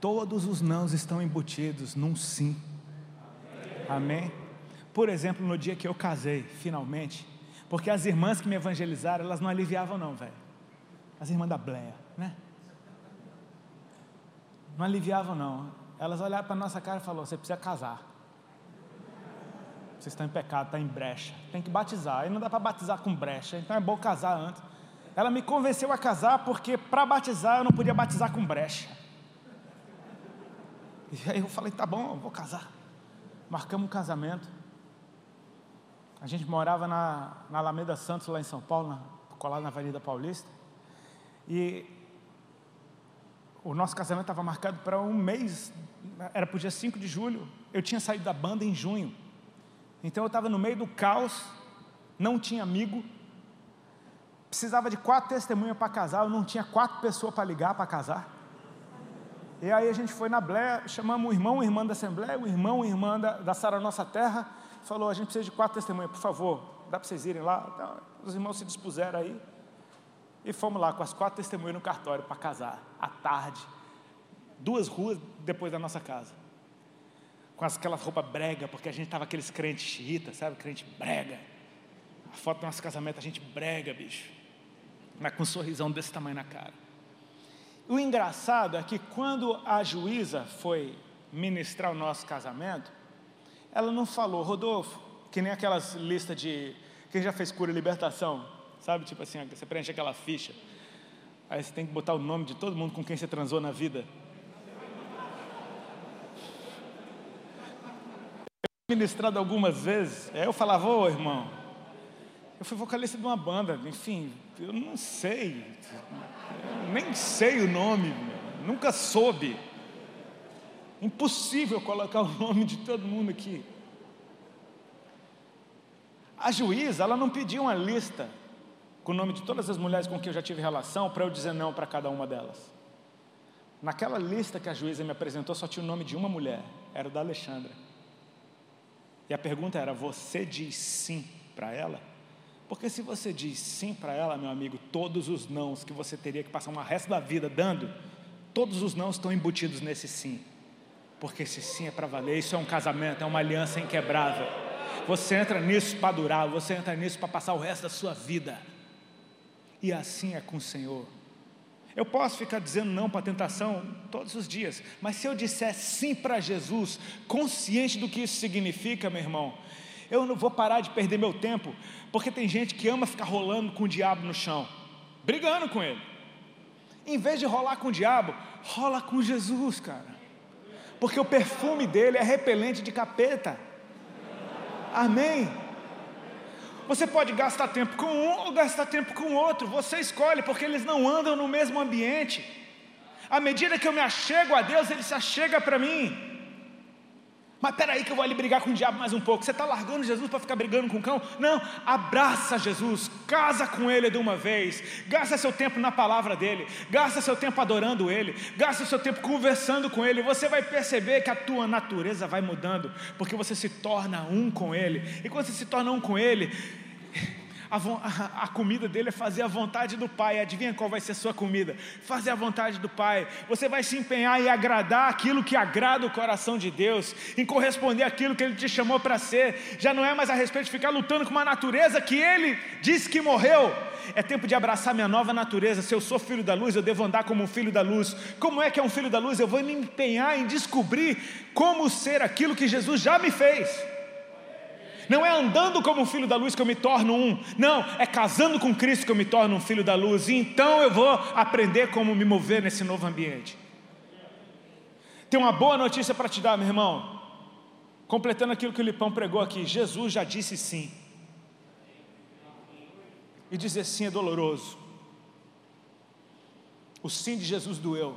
Todos os nãos estão embutidos num sim. Amém? Por exemplo, no dia que eu casei, finalmente, porque as irmãs que me evangelizaram, elas não aliviavam, não, velho. As irmãs da Bleia, né? Não aliviavam, não. Elas olharam para a nossa cara e falaram: você precisa casar. Vocês estão em pecado, está em brecha. Tem que batizar. E não dá para batizar com brecha, então é bom casar antes. Ela me convenceu a casar porque para batizar eu não podia batizar com brecha. E aí eu falei: tá bom, vou casar. Marcamos um casamento. A gente morava na, na Alameda Santos, lá em São Paulo, na, colado na Avenida Paulista. E o nosso casamento estava marcado para um mês, era para o dia 5 de julho. Eu tinha saído da banda em junho. Então eu estava no meio do caos, não tinha amigo, precisava de quatro testemunhas para casar, eu não tinha quatro pessoas para ligar para casar. E aí a gente foi na Blé, chamamos o irmão, o irmã da Assembleia, o irmão, o irmã da, da Sara Nossa Terra, falou, a gente precisa de quatro testemunhas, por favor, dá para vocês irem lá? Então, os irmãos se dispuseram aí, e fomos lá com as quatro testemunhas no cartório para casar, à tarde, duas ruas depois da nossa casa com aquelas roupas brega, porque a gente estava aqueles crentes xiitas, sabe? Crente brega. A foto do nosso casamento, a gente brega, bicho. Mas com um sorrisão desse tamanho na cara. O engraçado é que quando a juíza foi ministrar o nosso casamento, ela não falou, Rodolfo, que nem aquelas listas de. Quem já fez cura e libertação? Sabe? Tipo assim, você preenche aquela ficha. Aí você tem que botar o nome de todo mundo com quem você transou na vida. Ministrado algumas vezes, aí eu falava, ô irmão, eu fui vocalista de uma banda, enfim, eu não sei, eu nem sei o nome, nunca soube. Impossível colocar o nome de todo mundo aqui. A juíza, ela não pediu uma lista com o nome de todas as mulheres com quem eu já tive relação para eu dizer não para cada uma delas. Naquela lista que a juíza me apresentou só tinha o nome de uma mulher, era da Alexandra. E a pergunta era: você diz sim para ela? Porque se você diz sim para ela, meu amigo, todos os nãos que você teria que passar uma resto da vida dando, todos os nãos estão embutidos nesse sim. Porque esse sim é para valer, isso é um casamento, é uma aliança inquebrável. Você entra nisso para durar, você entra nisso para passar o resto da sua vida. E assim é com o Senhor. Eu posso ficar dizendo não para a tentação todos os dias, mas se eu disser sim para Jesus, consciente do que isso significa, meu irmão, eu não vou parar de perder meu tempo, porque tem gente que ama ficar rolando com o diabo no chão, brigando com ele. Em vez de rolar com o diabo, rola com Jesus, cara. Porque o perfume dele é repelente de capeta. Amém. Você pode gastar tempo com um ou gastar tempo com outro, você escolhe, porque eles não andam no mesmo ambiente. À medida que eu me achego a Deus, Ele se achega para mim. Mas peraí que eu vou ali brigar com o diabo mais um pouco. Você está largando Jesus para ficar brigando com o cão? Não, abraça Jesus, casa com Ele de uma vez, gasta seu tempo na palavra dEle, gasta seu tempo adorando Ele, gasta seu tempo conversando com Ele. Você vai perceber que a tua natureza vai mudando, porque você se torna um com Ele. E quando você se torna um com Ele, a, a, comida dele é fazer a vontade do Pai. Adivinha qual vai ser a sua comida? Fazer a vontade do Pai. Você vai se empenhar em agradar aquilo que agrada o coração de Deus, em corresponder aquilo que Ele te chamou para ser. Já não é mais a respeito de ficar lutando com uma natureza que Ele disse que morreu. É tempo de abraçar minha nova natureza. Se eu sou filho da luz, eu devo andar como um filho da luz. Como é que é um filho da luz? Eu vou me empenhar em descobrir como ser aquilo que Jesus já me fez. Não é andando como filho da luz que eu me torno um, não, é casando com Cristo que eu me torno um filho da luz, e então eu vou aprender como me mover nesse novo ambiente. Tem uma boa notícia para te dar, meu irmão. Completando aquilo que o Lipão pregou aqui, Jesus já disse sim. E dizer sim é doloroso. O sim de Jesus doeu.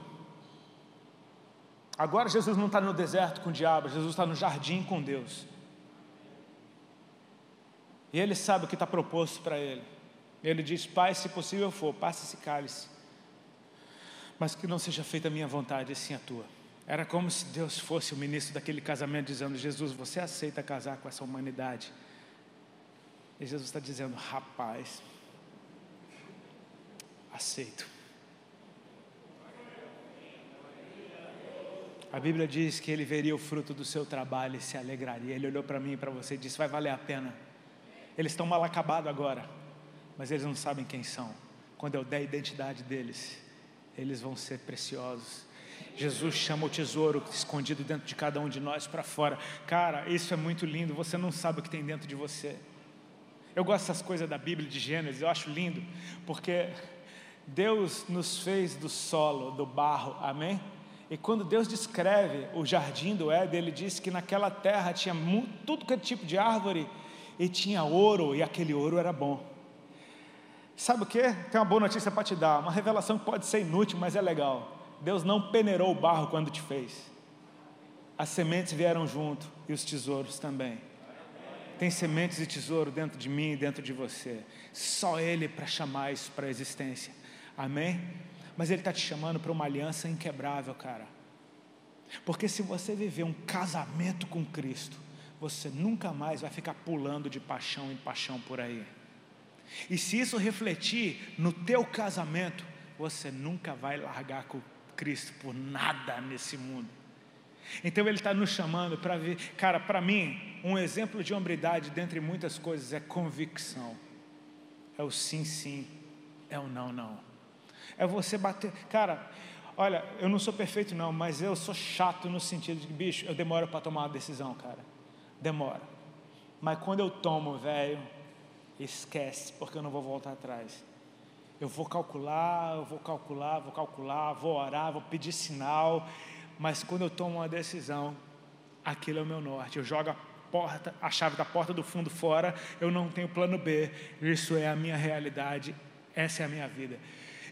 Agora Jesus não está no deserto com o diabo, Jesus está no jardim com Deus. E ele sabe o que está proposto para ele. Ele diz: Pai, se possível for, passe esse cálice, mas que não seja feita a minha vontade, e sim a tua. Era como se Deus fosse o ministro daquele casamento, dizendo: Jesus, você aceita casar com essa humanidade? E Jesus está dizendo: Rapaz, aceito. A Bíblia diz que ele veria o fruto do seu trabalho e se alegraria. Ele olhou para mim e para você e disse: Vai valer a pena. Eles estão mal acabados agora, mas eles não sabem quem são. Quando eu der a identidade deles, eles vão ser preciosos. Jesus chama o tesouro escondido dentro de cada um de nós para fora. Cara, isso é muito lindo. Você não sabe o que tem dentro de você. Eu gosto dessas coisas da Bíblia, de Gênesis, eu acho lindo, porque Deus nos fez do solo, do barro, amém? E quando Deus descreve o jardim do Éden, ele diz que naquela terra tinha tudo que é tipo de árvore e tinha ouro, e aquele ouro era bom. Sabe o que? Tem uma boa notícia para te dar, uma revelação que pode ser inútil, mas é legal. Deus não peneirou o barro quando te fez. As sementes vieram junto e os tesouros também. Tem sementes e tesouro dentro de mim e dentro de você. Só Ele para chamar isso para a existência. Amém? Mas Ele está te chamando para uma aliança inquebrável, cara. Porque se você viver um casamento com Cristo, você nunca mais vai ficar pulando de paixão em paixão por aí. E se isso refletir no teu casamento, você nunca vai largar com Cristo por nada nesse mundo. Então ele está nos chamando para ver, cara, para mim, um exemplo de hombridade dentre muitas coisas é convicção. É o sim, sim, é o não, não. É você bater. Cara, olha, eu não sou perfeito não, mas eu sou chato no sentido de que, bicho, eu demoro para tomar uma decisão, cara. Demora. Mas quando eu tomo, velho, esquece, porque eu não vou voltar atrás. Eu vou calcular, eu vou calcular, vou calcular, vou orar, vou pedir sinal, mas quando eu tomo uma decisão, aquilo é o meu norte. Eu jogo a porta, a chave da porta do fundo fora, eu não tenho plano B. Isso é a minha realidade, essa é a minha vida.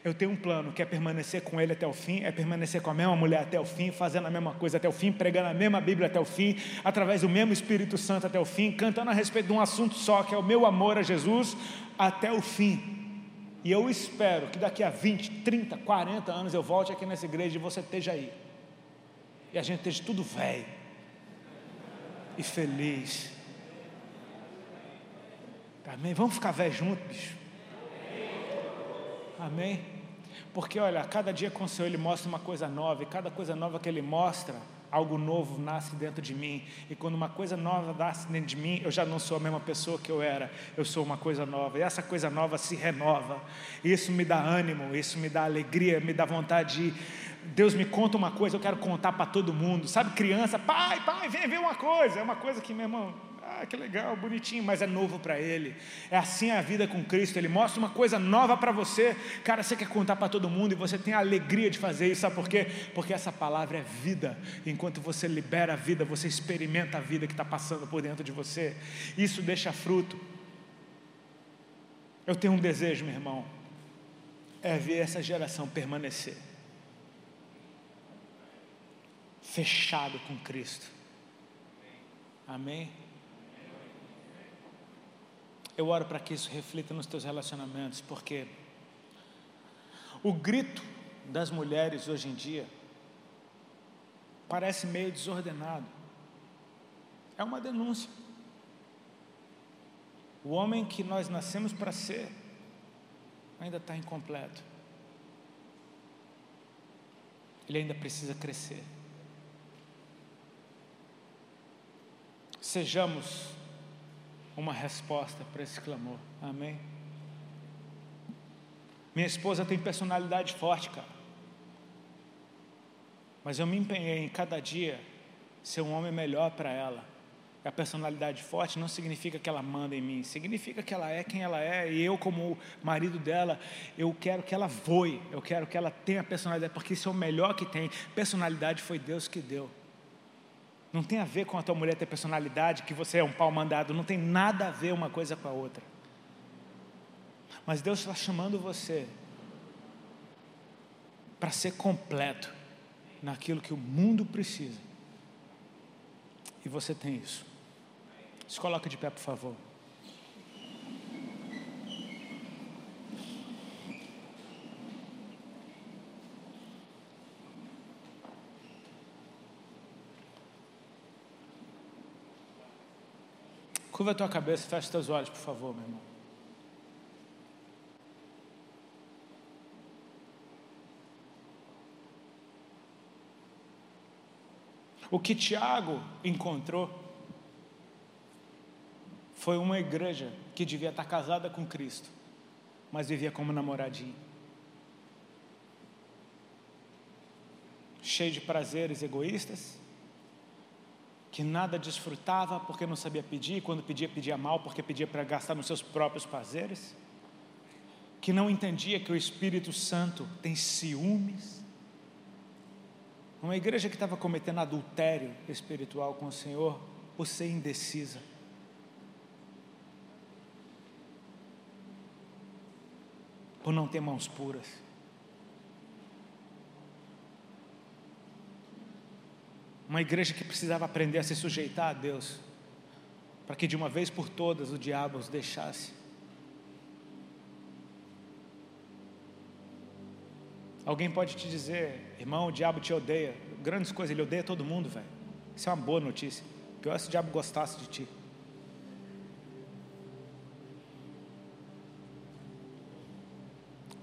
Eu tenho um plano que é permanecer com ele até o fim, é permanecer com a mesma mulher até o fim, fazendo a mesma coisa até o fim, pregando a mesma Bíblia até o fim, através do mesmo Espírito Santo até o fim, cantando a respeito de um assunto só, que é o meu amor a Jesus, até o fim. E eu espero que daqui a 20, 30, 40 anos eu volte aqui nessa igreja e você esteja aí. E a gente esteja tudo velho e feliz. Amém? Vamos ficar velho junto, bicho. Amém? Porque olha, cada dia com o Senhor Ele mostra uma coisa nova, e cada coisa nova que Ele mostra, algo novo nasce dentro de mim. E quando uma coisa nova nasce dentro de mim, eu já não sou a mesma pessoa que eu era, eu sou uma coisa nova. E essa coisa nova se renova. Isso me dá ânimo, isso me dá alegria, me dá vontade de. Deus me conta uma coisa, eu quero contar para todo mundo. Sabe, criança, pai, pai, vem ver uma coisa. É uma coisa que, meu irmão, ah, que legal, bonitinho, mas é novo para ele. É assim a vida com Cristo. Ele mostra uma coisa nova para você. Cara, você quer contar para todo mundo e você tem a alegria de fazer isso. Sabe por quê? Porque essa palavra é vida. Enquanto você libera a vida, você experimenta a vida que está passando por dentro de você. Isso deixa fruto. Eu tenho um desejo, meu irmão, é ver essa geração permanecer fechado com Cristo. Amém? Eu oro para que isso reflita nos teus relacionamentos, porque o grito das mulheres hoje em dia parece meio desordenado. É uma denúncia. O homem que nós nascemos para ser ainda está incompleto. Ele ainda precisa crescer. Sejamos uma resposta para esse clamor. Amém? Minha esposa tem personalidade forte, cara. Mas eu me empenhei em cada dia ser um homem melhor para ela. A personalidade forte não significa que ela manda em mim, significa que ela é quem ela é, e eu, como marido dela, eu quero que ela voe, eu quero que ela tenha personalidade, porque isso é o melhor que tem. Personalidade foi Deus que deu. Não tem a ver com a tua mulher ter personalidade, que você é um pau mandado, não tem nada a ver uma coisa com a outra. Mas Deus está chamando você para ser completo naquilo que o mundo precisa. E você tem isso. Se coloca de pé, por favor. Curva a tua cabeça e fecha teus olhos, por favor, meu irmão. O que Tiago encontrou foi uma igreja que devia estar casada com Cristo, mas vivia como namoradinho. Cheio de prazeres egoístas, que nada desfrutava porque não sabia pedir, quando pedia, pedia mal porque pedia para gastar nos seus próprios prazeres, que não entendia que o Espírito Santo tem ciúmes. Uma igreja que estava cometendo adultério espiritual com o Senhor por ser indecisa. por não ter mãos puras. Uma igreja que precisava aprender a se sujeitar a Deus, para que de uma vez por todas o diabo os deixasse. Alguém pode te dizer, irmão, o diabo te odeia. Grandes coisas, ele odeia todo mundo, velho. Isso é uma boa notícia. Pior se o diabo gostasse de ti.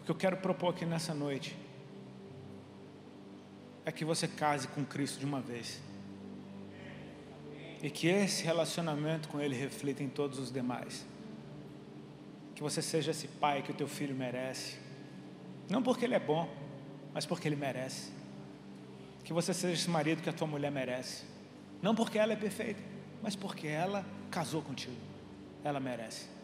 que eu quero propor aqui nessa noite é que você case com Cristo de uma vez. E que esse relacionamento com Ele reflita em todos os demais. Que você seja esse pai que o teu filho merece. Não porque ele é bom, mas porque ele merece. Que você seja esse marido que a tua mulher merece. Não porque ela é perfeita, mas porque ela casou contigo. Ela merece.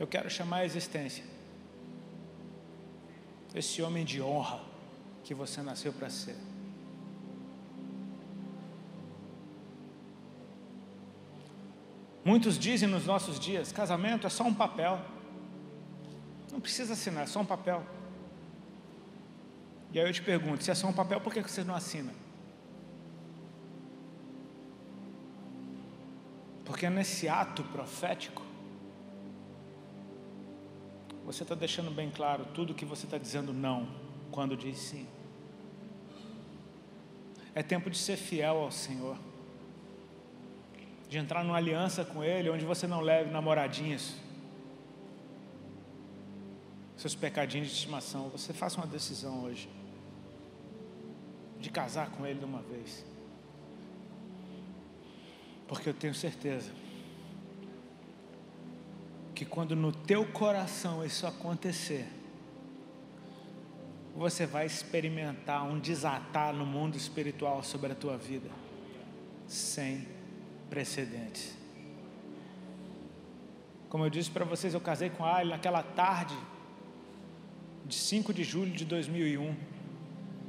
eu quero chamar a existência esse homem de honra que você nasceu para ser. Muitos dizem nos nossos dias: casamento é só um papel. Não precisa assinar, é só um papel. E aí eu te pergunto: se é só um papel, por que você não assina? Porque é nesse ato profético você está deixando bem claro tudo que você está dizendo não quando diz sim. É tempo de ser fiel ao Senhor, de entrar numa aliança com Ele, onde você não leve namoradinhas, seus pecadinhos de estimação. Você faça uma decisão hoje de casar com Ele de uma vez, porque eu tenho certeza que quando no teu coração isso acontecer, você vai experimentar um desatar no mundo espiritual sobre a tua vida, sem precedentes. Como eu disse para vocês, eu casei com a Ali naquela tarde de 5 de julho de 2001.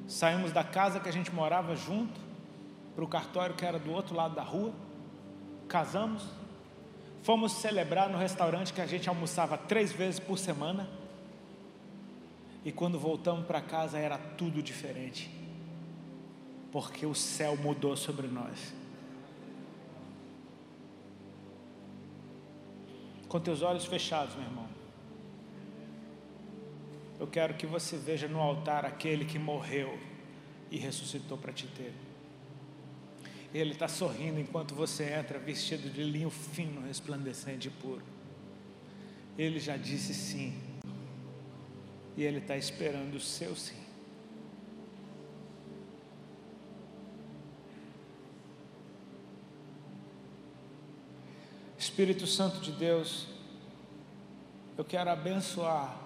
Saímos da casa que a gente morava junto para o cartório que era do outro lado da rua. Casamos, Fomos celebrar no restaurante que a gente almoçava três vezes por semana. E quando voltamos para casa era tudo diferente. Porque o céu mudou sobre nós. Com teus olhos fechados, meu irmão. Eu quero que você veja no altar aquele que morreu e ressuscitou para te ter. Ele está sorrindo enquanto você entra vestido de linho fino, resplandecente e puro. Ele já disse sim. E Ele está esperando o seu sim. Espírito Santo de Deus, eu quero abençoar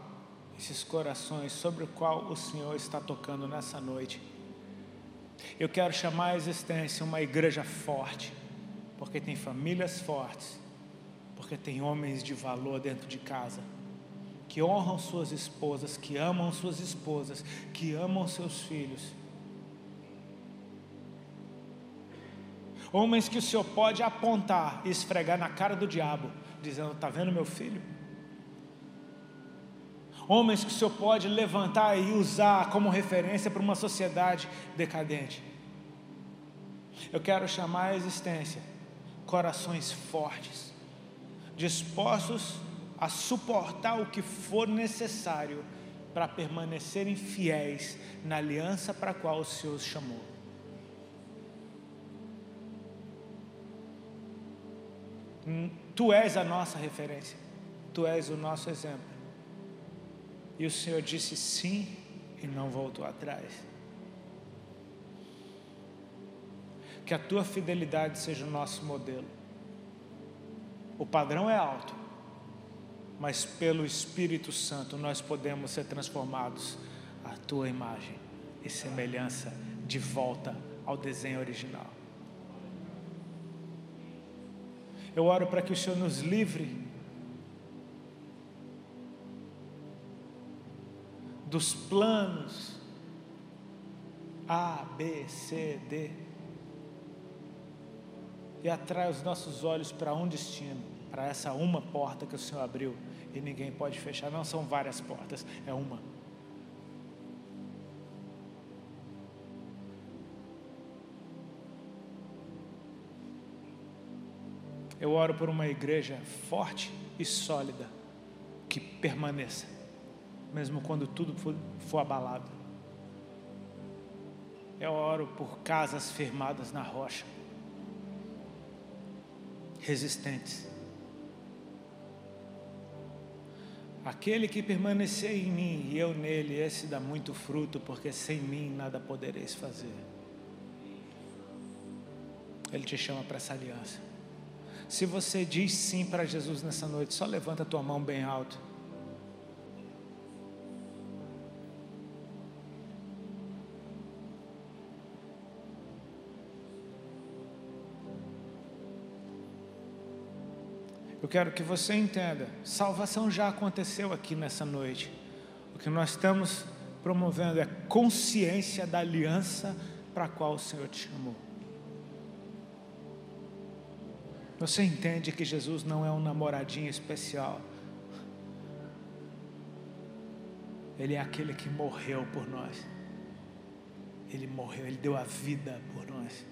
esses corações sobre o qual o Senhor está tocando nessa noite. Eu quero chamar a existência uma igreja forte, porque tem famílias fortes, porque tem homens de valor dentro de casa, que honram suas esposas, que amam suas esposas, que amam seus filhos. Homens que o Senhor pode apontar e esfregar na cara do diabo, dizendo: Está vendo meu filho? Homens que o Senhor pode levantar e usar como referência para uma sociedade decadente. Eu quero chamar à existência corações fortes, dispostos a suportar o que for necessário para permanecerem fiéis na aliança para a qual o Senhor os chamou. Tu és a nossa referência, tu és o nosso exemplo. E o Senhor disse sim e não voltou atrás. Que a tua fidelidade seja o nosso modelo. O padrão é alto, mas pelo Espírito Santo nós podemos ser transformados à tua imagem e semelhança de volta ao desenho original. Eu oro para que o Senhor nos livre dos planos A, B, C, D e atrai os nossos olhos para um destino, para essa uma porta que o Senhor abriu e ninguém pode fechar. Não são várias portas, é uma. Eu oro por uma igreja forte e sólida, que permaneça, mesmo quando tudo for, for abalado. Eu oro por casas firmadas na rocha, resistentes. Aquele que permanecer em mim e eu nele, esse dá muito fruto, porque sem mim nada podereis fazer. Ele te chama para essa aliança. Se você diz sim para Jesus nessa noite, só levanta a tua mão bem alto. Quero que você entenda: salvação já aconteceu aqui nessa noite. O que nós estamos promovendo é consciência da aliança para a qual o Senhor te chamou. Você entende que Jesus não é um namoradinho especial. Ele é aquele que morreu por nós. Ele morreu, ele deu a vida por nós.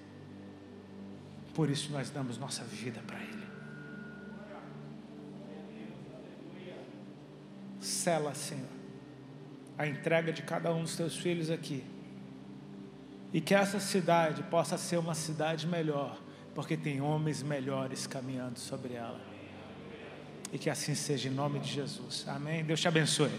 Por isso nós damos nossa vida para Ele. Sela, Senhor, a entrega de cada um dos teus filhos aqui. E que essa cidade possa ser uma cidade melhor porque tem homens melhores caminhando sobre ela. E que assim seja em nome de Jesus. Amém. Deus te abençoe.